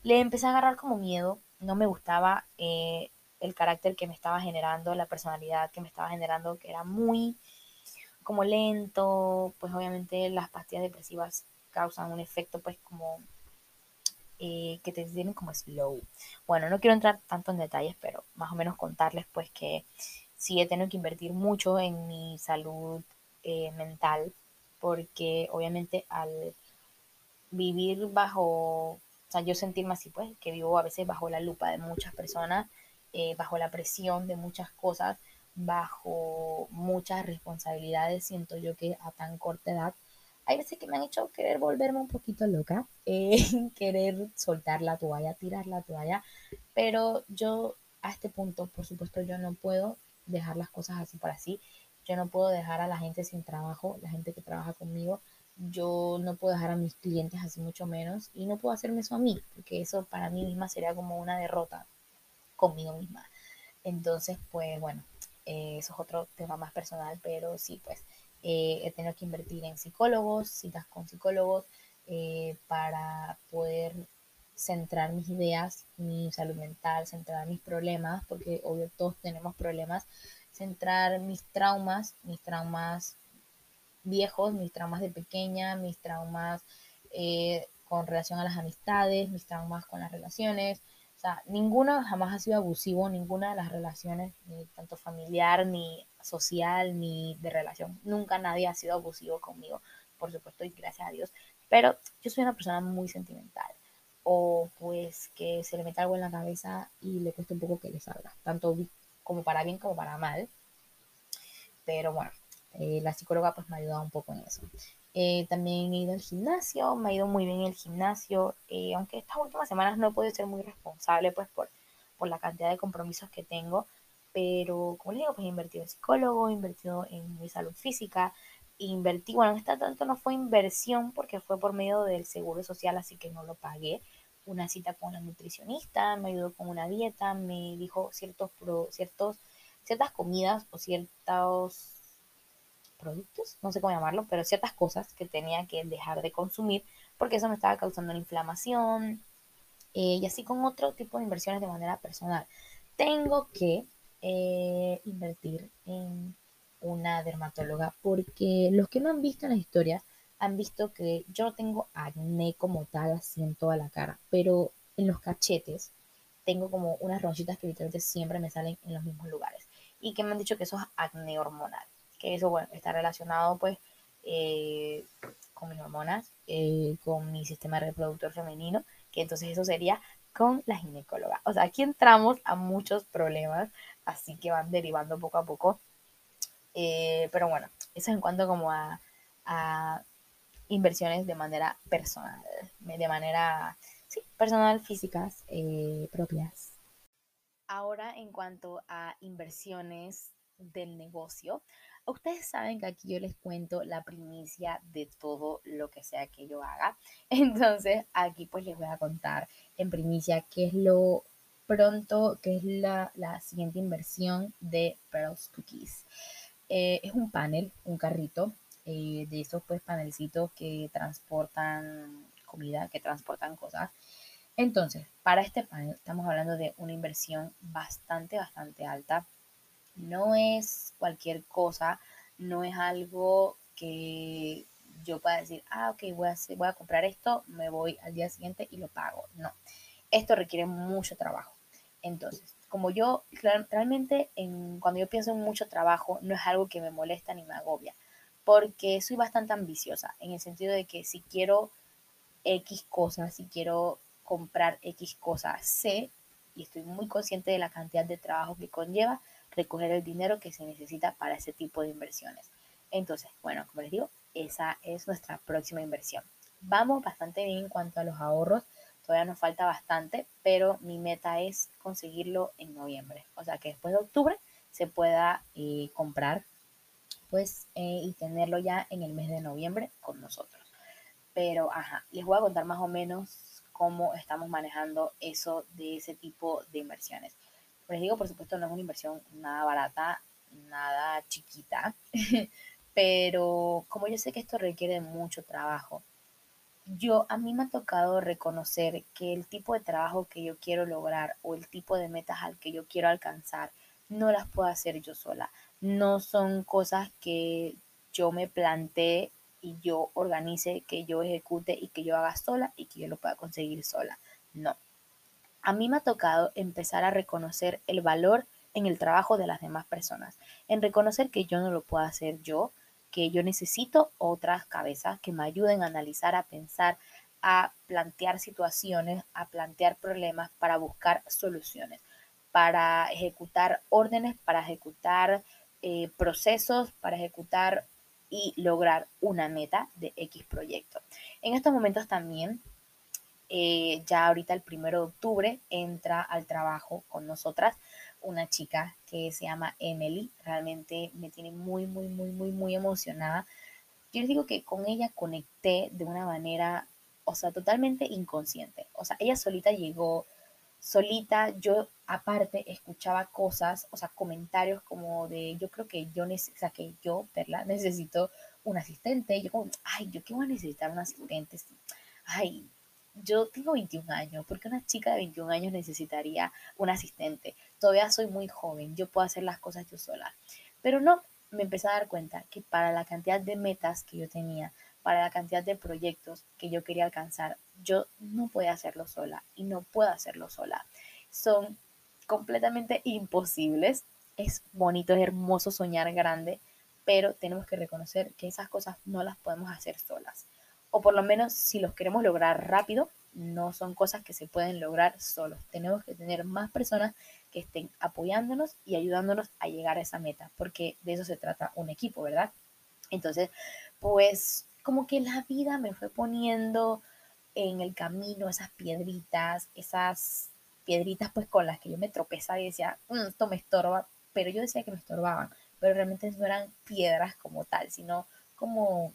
Le empecé a agarrar como miedo, no me gustaba eh, el carácter que me estaba generando, la personalidad que me estaba generando, que era muy como lento, pues obviamente las pastillas depresivas causan un efecto pues como eh, que te tienen como slow. Bueno, no quiero entrar tanto en detalles, pero más o menos contarles pues que sí he tenido que invertir mucho en mi salud eh, mental, porque obviamente al vivir bajo, o sea, yo sentirme así pues, que vivo a veces bajo la lupa de muchas personas, eh, bajo la presión de muchas cosas, bajo muchas responsabilidades, siento yo que a tan corta edad, hay veces que me han hecho querer volverme un poquito loca, querer soltar la toalla, tirar la toalla, pero yo a este punto, por supuesto, yo no puedo dejar las cosas así por así, yo no puedo dejar a la gente sin trabajo, la gente que trabaja conmigo, yo no puedo dejar a mis clientes así mucho menos y no puedo hacerme eso a mí, porque eso para mí misma sería como una derrota conmigo misma. Entonces, pues bueno, eh, eso es otro tema más personal, pero sí, pues eh, he tenido que invertir en psicólogos, citas con psicólogos, eh, para poder centrar mis ideas, mi salud mental, centrar mis problemas, porque obvio todos tenemos problemas, centrar mis traumas, mis traumas viejos, mis traumas de pequeña, mis traumas con relación a las amistades, mis traumas con las relaciones, sea, ninguno jamás ha sido abusivo, ninguna de las relaciones, ni tanto familiar, ni social, ni de relación. Nunca nadie ha sido abusivo conmigo, por supuesto, y gracias a Dios. Pero yo soy una persona muy sentimental. O pues que se le mete algo en la cabeza y le cuesta un poco que le salga, tanto como para bien como para mal. Pero bueno, eh, la psicóloga pues me ha ayudado un poco en eso. Eh, también he ido al gimnasio, me ha ido muy bien el gimnasio, eh, aunque estas últimas semanas no he podido ser muy responsable pues por, por la cantidad de compromisos que tengo, pero como les digo, pues he invertido en psicólogo, he invertido en mi salud física, invertí, bueno, esta tanto no fue inversión porque fue por medio del seguro social, así que no lo pagué. Una cita con la nutricionista, me ayudó con una dieta, me dijo ciertos, pro, ciertos, ciertas comidas o ciertos productos, no sé cómo llamarlo, pero ciertas cosas que tenía que dejar de consumir porque eso me estaba causando la inflamación eh, y así con otro tipo de inversiones de manera personal. Tengo que eh, invertir en una dermatóloga porque los que no han visto en la historia han visto que yo tengo acné como tal así en toda la cara, pero en los cachetes tengo como unas ronchitas que literalmente siempre me salen en los mismos lugares y que me han dicho que eso es acné hormonal que eso, bueno, está relacionado pues eh, con mis hormonas, eh, con mi sistema reproductor femenino, que entonces eso sería con la ginecóloga. O sea, aquí entramos a muchos problemas, así que van derivando poco a poco. Eh, pero bueno, eso en cuanto como a inversiones de manera personal, de manera, personal, físicas, propias. Ahora, en cuanto a inversiones del negocio, Ustedes saben que aquí yo les cuento la primicia de todo lo que sea que yo haga. Entonces aquí pues les voy a contar en primicia qué es lo pronto, qué es la, siguiente inversión de Pearls Cookies. Eh, es un panel, un carrito eh, de esos pues panelcitos que transportan comida, que transportan cosas. Entonces, para este panel estamos hablando de una inversión bastante, bastante alta no es cualquier cosa, no es algo que yo pueda decir, ah, ok, voy a, voy a comprar esto, me voy al día siguiente y lo pago. No, esto requiere mucho trabajo. Entonces, como yo realmente en, cuando yo pienso en mucho trabajo, no es algo que me molesta ni me agobia, porque soy bastante ambiciosa, en el sentido de que si quiero X cosas, si quiero comprar X cosas, sé y estoy muy consciente de la cantidad de trabajo que conlleva, recoger el dinero que se necesita para ese tipo de inversiones. Entonces, bueno, como les digo, esa es nuestra próxima inversión. Vamos bastante bien en cuanto a los ahorros, todavía nos falta bastante, pero mi meta es conseguirlo en noviembre. O sea, que después de octubre se pueda eh, comprar pues eh, y tenerlo ya en el mes de noviembre con nosotros. Pero, ajá, les voy a contar más o menos cómo estamos manejando eso de ese tipo de inversiones. Les digo, por supuesto, no es una inversión nada barata, nada chiquita, pero como yo sé que esto requiere mucho trabajo, yo a mí me ha tocado reconocer que el tipo de trabajo que yo quiero lograr o el tipo de metas al que yo quiero alcanzar no las puedo hacer yo sola. No son cosas que yo me plantee y yo organice, que yo ejecute y que yo haga sola y que yo lo pueda conseguir sola. No. A mí me ha tocado empezar a reconocer el valor en el trabajo de las demás personas, en reconocer que yo no lo puedo hacer yo, que yo necesito otras cabezas que me ayuden a analizar, a pensar, a plantear situaciones, a plantear problemas para buscar soluciones, para ejecutar órdenes, para ejecutar eh, procesos, para ejecutar y lograr una meta de X proyecto. En estos momentos también, eh, ya ahorita el primero de octubre, entra al trabajo con nosotras una chica que se llama Emily. Realmente me tiene muy, muy, muy, muy, muy emocionada. Yo les digo que con ella conecté de una manera, o sea, totalmente inconsciente. O sea, ella solita llegó, solita, yo aparte escuchaba cosas, o sea, comentarios como de, yo creo que yo, o yo, Perla, necesito un asistente. Yo como, ay, yo qué voy a necesitar un asistente. Ay, yo tengo 21 años, porque una chica de 21 años necesitaría un asistente? Todavía soy muy joven, yo puedo hacer las cosas yo sola. Pero no, me empecé a dar cuenta que para la cantidad de metas que yo tenía, para la cantidad de proyectos que yo quería alcanzar, yo no podía hacerlo sola y no puedo hacerlo sola. Son completamente imposibles. Es bonito, es hermoso soñar grande, pero tenemos que reconocer que esas cosas no las podemos hacer solas o por lo menos si los queremos lograr rápido, no son cosas que se pueden lograr solos. Tenemos que tener más personas que estén apoyándonos y ayudándonos a llegar a esa meta, porque de eso se trata un equipo, ¿verdad? Entonces, pues como que la vida me fue poniendo en el camino esas piedritas, esas piedritas pues con las que yo me tropezaba y decía, mm, esto me estorba, pero yo decía que me estorbaban, pero realmente no eran piedras como tal, sino como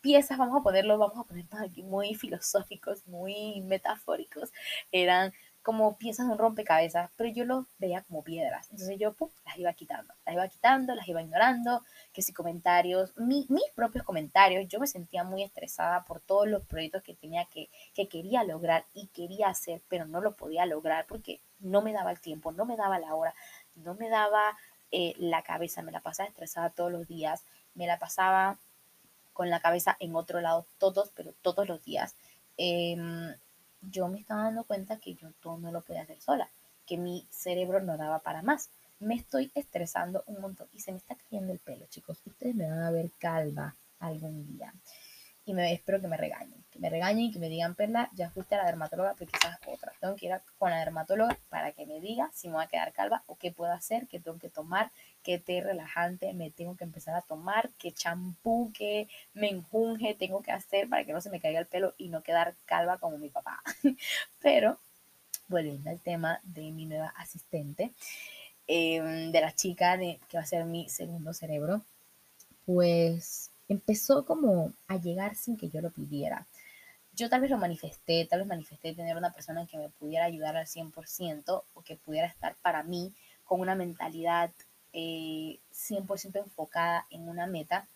piezas, vamos a ponerlo, vamos a ponernos aquí muy filosóficos, muy metafóricos, eran como piezas de un rompecabezas, pero yo los veía como piedras. Entonces yo las iba quitando, las iba quitando, las iba ignorando, que si comentarios, mis propios comentarios, yo me sentía muy estresada por todos los proyectos que tenía que, que quería lograr y quería hacer, pero no lo podía lograr porque no me daba el tiempo, no me daba la hora, no me daba eh, la cabeza, me la pasaba estresada todos los días, me la pasaba con la cabeza en otro lado todos, pero todos los días, em, yo me estaba dando cuenta que yo todo no lo podía hacer sola, que mi cerebro no daba para más. Me estoy estresando un montón y se me está cayendo el pelo, chicos. Ustedes me van a ver calva algún día y me, espero que me regañen, que me regañen y que me digan, Perla, ya fuiste a la dermatóloga, pero quizás otra. Tengo que ir con la dermatóloga para que me diga si me voy a quedar calva o qué puedo hacer, qué tengo que tomar, qué té relajante me tengo que empezar a tomar, qué champú, qué me enjunje tengo que hacer para que no se me caiga el pelo y no quedar calva como mi papá. pero, volviendo al tema de mi nueva asistente, em, de la chica de, que va a ser mi segundo cerebro, pues empezó como a llegar sin que yo lo pidiera. Yo tal vez lo manifesté, tal vez manifesté tener una persona que me pudiera ayudar al 100% o que pudiera estar para mí con una mentalidad 100% eh, enfocada en una meta.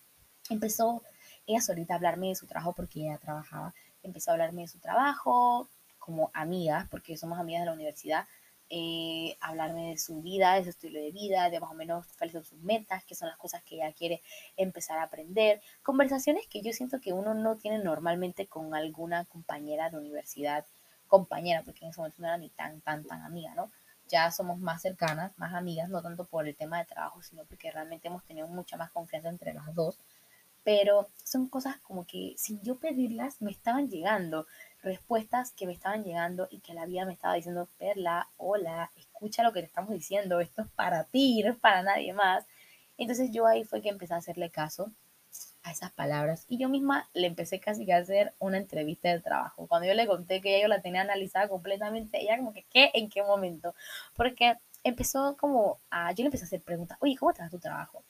Empezó ella solita a hablarme de su trabajo porque ella trabajaba. Empezó a hablarme de su trabajo como amiga, porque somos amigas de la universidad. Eh, hablarme de su vida, de su estilo de vida, de más o menos cuáles son sus metas, qué son las cosas que ella quiere empezar a aprender. Conversaciones que yo siento que uno no tiene normalmente con alguna compañera de universidad, compañera, porque en ese momento no era ni tan, tan, tan amiga, ¿no? Ya somos más cercanas, más amigas, no tanto por el tema de trabajo, sino porque realmente hemos tenido mucha más confianza entre las dos. Pero son cosas como que sin yo pedirlas me estaban llegando respuestas que me estaban llegando y que la vida me estaba diciendo, Perla, hola, escucha lo que te estamos diciendo, esto es para ti, no es para nadie más. Entonces yo ahí fue que empecé a hacerle caso a esas palabras y yo misma le empecé casi a hacer una entrevista de trabajo. Cuando yo le conté que ella yo la tenía analizada completamente, ella como que, ¿qué? ¿En qué momento? Porque empezó como a, yo le empecé a hacer preguntas, oye, ¿cómo te tu trabajo?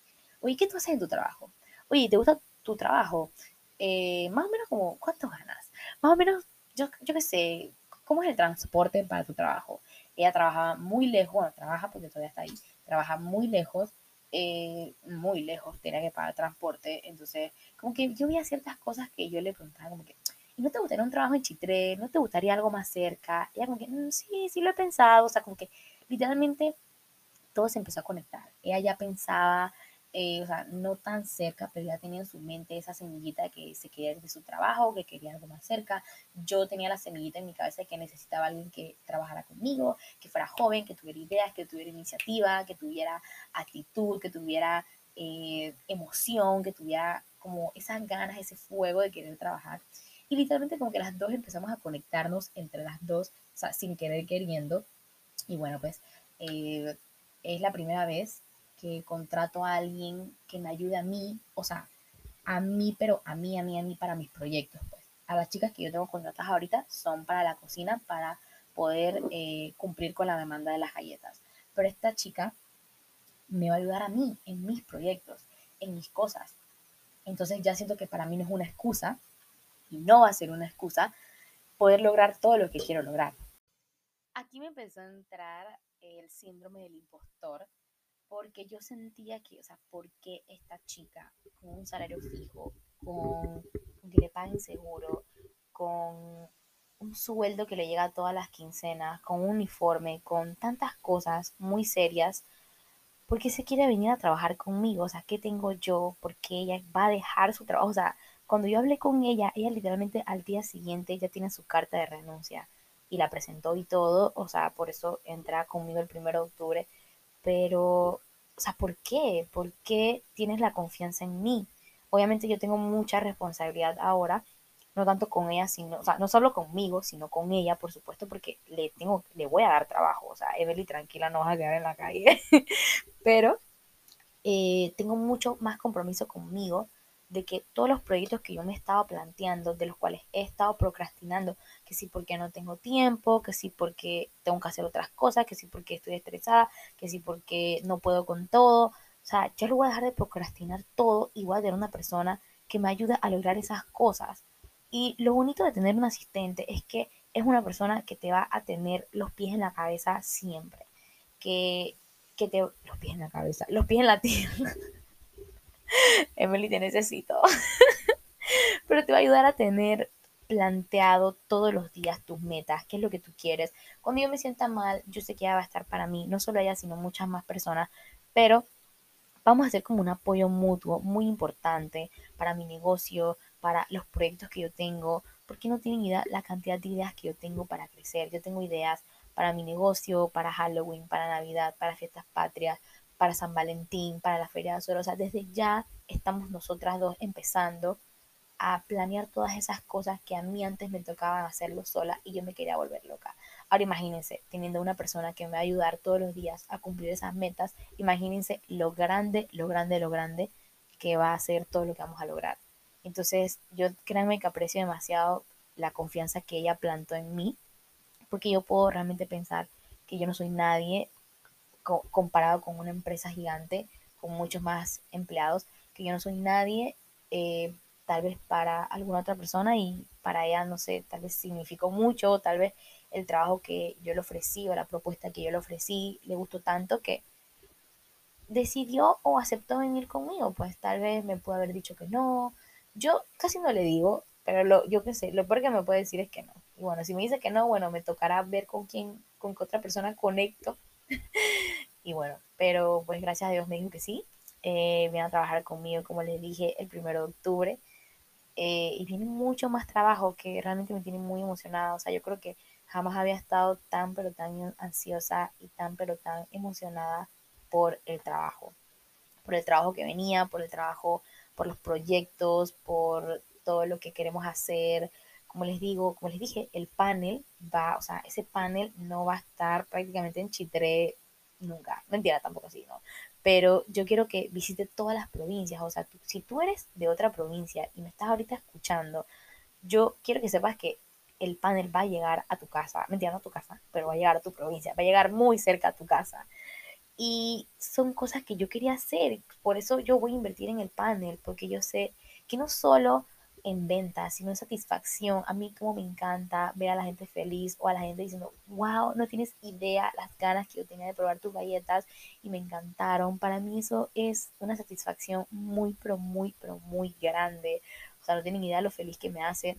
oye, ¿qué tú haces en tu trabajo? Oye, ¿te gusta tu trabajo? Eh, más o menos como, ¿cuánto ganas? Más o menos, yo, yo qué sé, ¿cómo es el transporte para tu trabajo? Ella trabajaba muy lejos, bueno, trabaja porque todavía está ahí, trabaja muy lejos, eh, muy lejos, tenía que pagar transporte, entonces como que yo veía ciertas cosas que yo le preguntaba como que, ¿y no te gustaría un trabajo en Chitré? ¿No te gustaría algo más cerca? Ella como que, mm, sí, sí lo he pensado, o sea, como que literalmente todo se empezó a conectar. Ella ya pensaba eh, o sea, no tan cerca, pero ya tenía en su mente esa semillita que se quería de su trabajo, que quería algo más cerca. Yo tenía la semillita en mi cabeza de que necesitaba alguien que trabajara conmigo, que fuera joven, que tuviera ideas, que tuviera iniciativa, que tuviera actitud, que tuviera eh, emoción, que tuviera como esas ganas, ese fuego de querer trabajar. Y literalmente como que las dos empezamos a conectarnos entre las dos, o sea, sin querer queriendo. Y bueno, pues eh, es la primera vez que contrato a alguien que me ayude a mí, o sea, a mí, pero a mí, a mí, a mí, para mis proyectos, pues. A las chicas que yo tengo contratadas ahorita son para la cocina, para poder eh, cumplir con la demanda de las galletas. Pero esta chica me va a ayudar a mí en mis proyectos, en mis cosas. Entonces ya siento que para mí no es una excusa, y no va a ser una excusa, poder lograr todo lo que quiero lograr. Aquí me empezó a entrar el síndrome del impostor, porque yo sentía que, o sea, ¿por qué esta chica con un salario fijo, con, que le paguen seguro, con un sueldo que le llega todas las quincenas, con un uniforme, con tantas cosas muy serias, ¿por qué se quiere venir a trabajar conmigo? O sea, ¿qué tengo yo? ¿Por qué ella va a dejar su trabajo? O sea, cuando yo hablé con ella, ella literalmente al día siguiente ya tiene su carta de renuncia y la presentó y todo, o sea, por eso entra conmigo el primero de octubre pero, o sea, ¿por qué? ¿Por qué tienes la confianza en mí? Obviamente yo tengo mucha responsabilidad ahora, no tanto con ella, sino, o sea, no solo conmigo, sino con ella, por supuesto, porque le tengo, le voy a dar trabajo, o sea, Emily, tranquila, no vas a quedar en la calle, pero eh, tengo mucho más compromiso conmigo de que todos los proyectos que yo me he estado planteando, de los cuales he estado procrastinando, que sí porque no tengo tiempo, que sí porque tengo que hacer otras cosas, que sí porque estoy estresada, que sí porque no puedo con todo. O sea, yo lo voy a dejar de procrastinar todo y voy a tener una persona que me ayude a lograr esas cosas. Y lo bonito de tener un asistente es que es una persona que te va a tener los pies en la cabeza siempre. Que, que te... Los pies en la cabeza, los pies en la tierra. Emily, te necesito. Pero te va a ayudar a tener planteado todos los días tus metas, qué es lo que tú quieres. Cuando yo me sienta mal, yo sé que ella va a estar para mí, no solo ella, sino muchas más personas, pero vamos a hacer como un apoyo mutuo muy importante para mi negocio, para los proyectos que yo tengo, porque no tienen idea la cantidad de ideas que yo tengo para crecer. Yo tengo ideas para mi negocio, para Halloween, para Navidad, para fiestas patrias, para San Valentín, para la Feria de Azul. O sea, desde ya estamos nosotras dos empezando a planear todas esas cosas que a mí antes me tocaban hacerlo sola y yo me quería volver loca. Ahora imagínense, teniendo una persona que me va a ayudar todos los días a cumplir esas metas, imagínense lo grande, lo grande, lo grande que va a ser todo lo que vamos a lograr. Entonces, yo créanme que aprecio demasiado la confianza que ella plantó en mí, porque yo puedo realmente pensar que yo no soy nadie comparado con una empresa gigante con muchos más empleados, que yo no soy nadie, eh, tal vez para alguna otra persona y para ella, no sé, tal vez significó mucho, tal vez el trabajo que yo le ofrecí o la propuesta que yo le ofrecí le gustó tanto que decidió o aceptó venir conmigo, pues tal vez me pudo haber dicho que no, yo casi no le digo, pero lo, yo qué sé, lo peor que me puede decir es que no. Y bueno, si me dice que no, bueno, me tocará ver con quién, con qué otra persona conecto y bueno, pero pues gracias a Dios me dijo que sí. Eh, viene a trabajar conmigo, como les dije, el primero de octubre. Eh, y viene mucho más trabajo que realmente me tiene muy emocionada. O sea, yo creo que jamás había estado tan, pero tan ansiosa y tan, pero tan emocionada por el trabajo. Por el trabajo que venía, por el trabajo, por los proyectos, por todo lo que queremos hacer. Como les digo, como les dije, el panel va, o sea, ese panel no va a estar prácticamente en Chitré nunca. Mentira, tampoco así, ¿no? Pero yo quiero que visite todas las provincias. O sea, si tú eres de otra provincia y me estás ahorita escuchando, yo quiero que sepas que el panel va a llegar a tu casa. Mentira, no a tu casa, pero va a llegar a tu provincia. Va a llegar muy cerca a tu casa. Y son cosas que yo quería hacer. Por eso yo voy a invertir en el panel, porque yo sé que no solo en ventas, sino en satisfacción. A mí como me encanta ver a la gente feliz o a la gente diciendo, wow, no tienes idea las ganas que yo tenía de probar tus galletas y me encantaron. Para mí eso es una satisfacción muy, pero muy, pero muy grande. O sea, no tienen idea lo feliz que me hace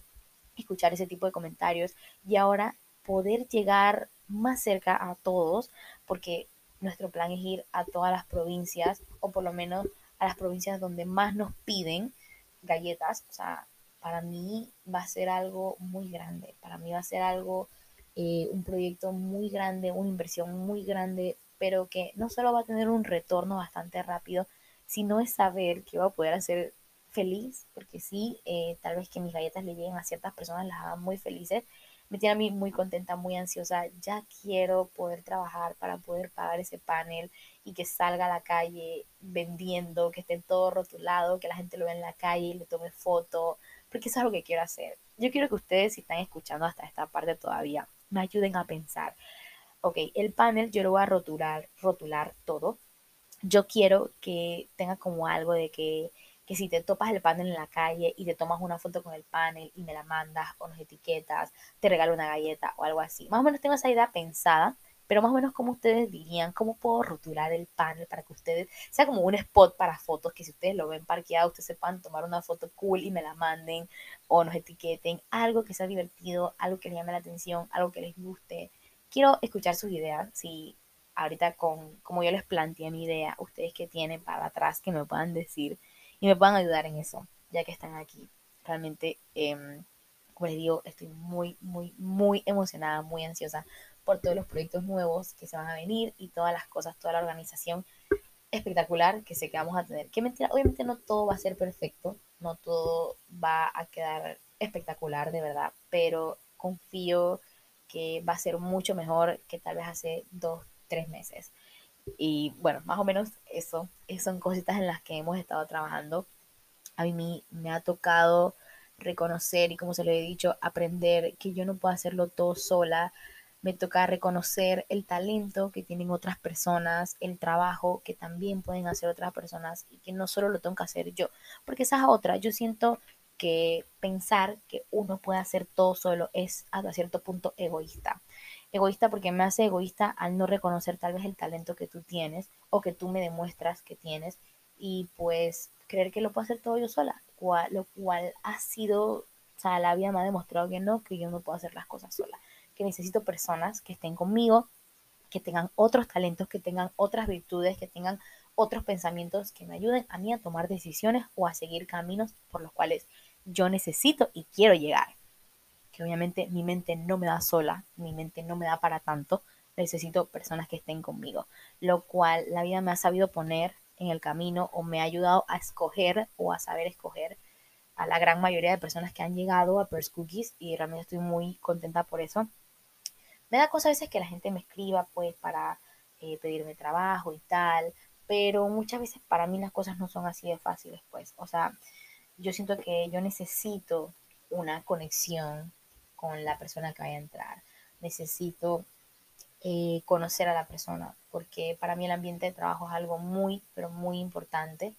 escuchar ese tipo de comentarios y ahora poder llegar más cerca a todos, porque nuestro plan es ir a todas las provincias o por lo menos a las provincias donde más nos piden galletas. O sea, para mí va a ser algo muy grande, para mí va a ser algo, eh, un proyecto muy grande, una inversión muy grande, pero que no solo va a tener un retorno bastante rápido, sino es saber que va a poder hacer feliz, porque sí, eh, tal vez que mis galletas le lleguen a ciertas personas, las hagan muy felices, me tiene a mí muy contenta, muy ansiosa. Ya quiero poder trabajar para poder pagar ese panel y que salga a la calle vendiendo, que esté todo rotulado, que la gente lo vea en la calle y le tome foto, porque eso es lo que quiero hacer. Yo quiero que ustedes, si están escuchando hasta esta parte todavía, me ayuden a pensar. Ok, el panel yo lo voy a rotular, rotular todo. Yo quiero que tenga como algo de que, que si te topas el panel en la calle y te tomas una foto con el panel y me la mandas o nos etiquetas, te regalo una galleta o algo así. Más o menos tengo esa idea pensada pero más o menos como ustedes dirían, cómo puedo rotular el panel para que ustedes, sea como un spot para fotos, que si ustedes lo ven parqueado, ustedes sepan tomar una foto cool y me la manden o nos etiqueten, algo que sea divertido, algo que les llame la atención, algo que les guste. Quiero escuchar sus ideas, si ahorita con, como yo les planteé mi idea, ustedes que tienen para atrás que me puedan decir y me puedan ayudar en eso, ya que están aquí. Realmente, em, como les digo, estoy muy, muy, muy emocionada, muy ansiosa por todos los proyectos nuevos que se van a venir y todas las cosas, toda la organización espectacular que sé que vamos a tener. Que mentira, obviamente no todo va a ser perfecto, no todo va a quedar espectacular de verdad, pero confío que va a ser mucho mejor que tal vez hace dos, tres meses. Y bueno, más o menos eso, son cositas en las que hemos estado trabajando. A mí me ha tocado reconocer y como se lo he dicho, aprender que yo no puedo hacerlo todo sola, me toca reconocer el talento que tienen otras personas, el trabajo que también pueden hacer otras personas y que no solo lo tengo que hacer yo, porque esa es otra, yo siento que pensar que uno puede hacer todo solo es hasta cierto punto egoísta. Egoísta porque me hace egoísta al no reconocer tal vez el talento que tú tienes o que tú me demuestras que tienes y pues creer que lo puedo hacer todo yo sola, lo cual ha sido, o sea, la vida me ha demostrado que no, que yo no puedo hacer las cosas sola que necesito personas que estén conmigo, que tengan otros talentos, que tengan otras virtudes, que tengan otros pensamientos que me ayuden a mí a tomar decisiones o a seguir caminos por los cuales yo necesito y quiero llegar. Que obviamente mi mente no me da sola, mi mente no me da para tanto, necesito personas que estén conmigo, lo cual la vida me ha sabido poner en el camino o me ha ayudado a escoger o a saber escoger a la gran mayoría de personas que han llegado a Purse Cookies y realmente estoy muy contenta por eso. Me da cosa a veces que la gente me escriba pues para eh, pedirme trabajo y tal, pero muchas veces para mí las cosas no son así de fáciles pues. O sea, yo siento que yo necesito una conexión con la persona que vaya a entrar. Necesito eh, conocer a la persona, porque para mí el ambiente de trabajo es algo muy, pero muy importante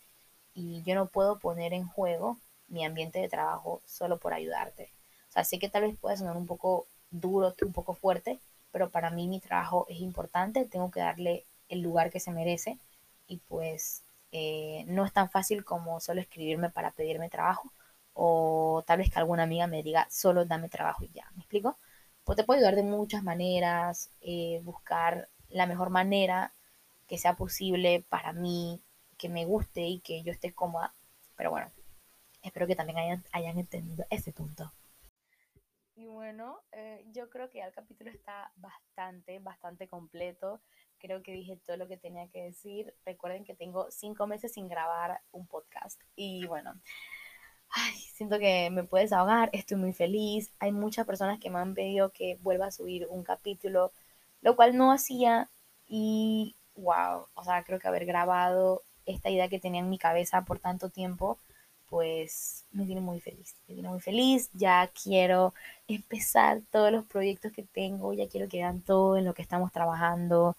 y yo no puedo poner en juego mi ambiente de trabajo solo por ayudarte. O sea, sé que tal vez pueda sonar un poco duro, un poco fuerte, pero para mí mi trabajo es importante, tengo que darle el lugar que se merece y pues eh, no es tan fácil como solo escribirme para pedirme trabajo o tal vez que alguna amiga me diga solo dame trabajo y ya, ¿me explico? Pues te puedo ayudar de muchas maneras, eh, buscar la mejor manera que sea posible para mí, que me guste y que yo esté cómoda, pero bueno, espero que también hayan, hayan entendido ese punto. Y bueno, eh, yo creo que ya el capítulo está bastante, bastante completo. Creo que dije todo lo que tenía que decir. Recuerden que tengo cinco meses sin grabar un podcast. Y bueno, ay, siento que me puedes ahogar. Estoy muy feliz. Hay muchas personas que me han pedido que vuelva a subir un capítulo, lo cual no hacía. Y wow, o sea, creo que haber grabado esta idea que tenía en mi cabeza por tanto tiempo pues me tiene muy feliz, me tiene muy feliz, ya quiero empezar todos los proyectos que tengo, ya quiero que vean todo en lo que estamos trabajando,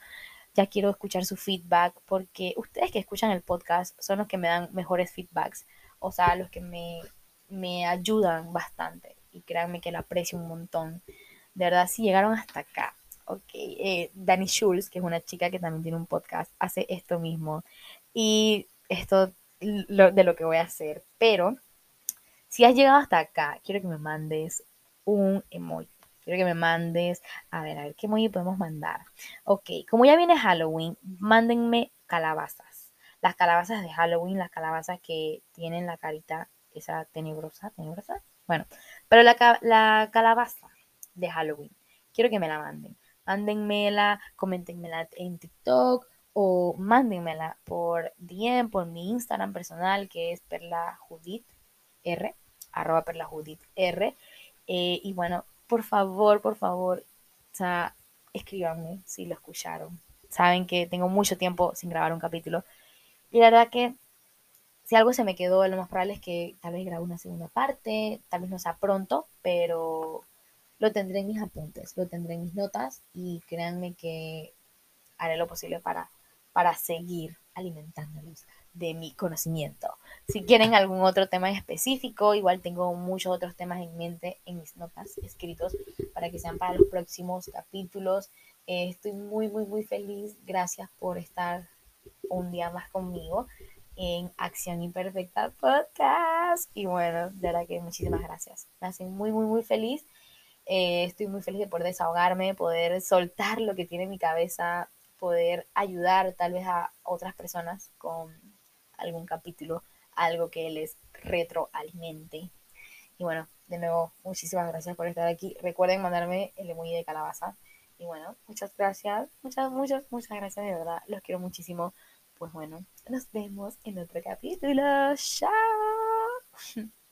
ya quiero escuchar su feedback porque ustedes que escuchan el podcast son los que me dan mejores feedbacks, o sea, los que me, me ayudan bastante y créanme que lo aprecio un montón. De verdad, si llegaron hasta acá. Eh, Dani Schulz, que es una chica que también tiene un podcast, hace esto mismo. Y esto de lo que voy a hacer. Pero si has llegado hasta acá, quiero que me mandes un emoji. Quiero que me mandes, a ver, a ver, ¿qué emoji podemos mandar? Ok, como ya viene Halloween, mándenme calabazas. Las calabazas de Halloween, las calabazas que tienen la carita esa tenebrosa, tenebrosa. Bueno, pero la, la calabaza de Halloween, quiero que me la manden. Mándenmela, coméntenmela en TikTok o mándenmela por DM, por mi Instagram personal que es Perla Judith R, arroba Perla Judith R. Eh, y bueno, por favor, por favor, o sea, escríbanme si lo escucharon. Saben que tengo mucho tiempo sin grabar un capítulo. Y la verdad que si algo se me quedó, lo más probable es que tal vez grabe una segunda parte, tal vez no sea pronto, pero lo tendré en mis apuntes, lo tendré en mis notas y créanme que haré lo posible para, para seguir alimentándolos de mi conocimiento. Si quieren algún otro tema específico, igual tengo muchos otros temas en mente en mis notas escritos para que sean para los próximos capítulos. Eh, estoy muy, muy, muy feliz. Gracias por estar un día más conmigo en Acción Imperfecta Podcast. Y bueno, de verdad que muchísimas gracias. Me hacen muy, muy, muy feliz. Eh, estoy muy feliz de poder desahogarme, poder soltar lo que tiene en mi cabeza, poder ayudar tal vez a otras personas con algún capítulo, algo que les retroalimente. Y bueno, de nuevo, muchísimas gracias por estar aquí. Recuerden mandarme el emoji de calabaza. Y bueno, muchas gracias, muchas, muchas, muchas gracias, de verdad. Los quiero muchísimo. Pues bueno, nos vemos en otro capítulo. Chao.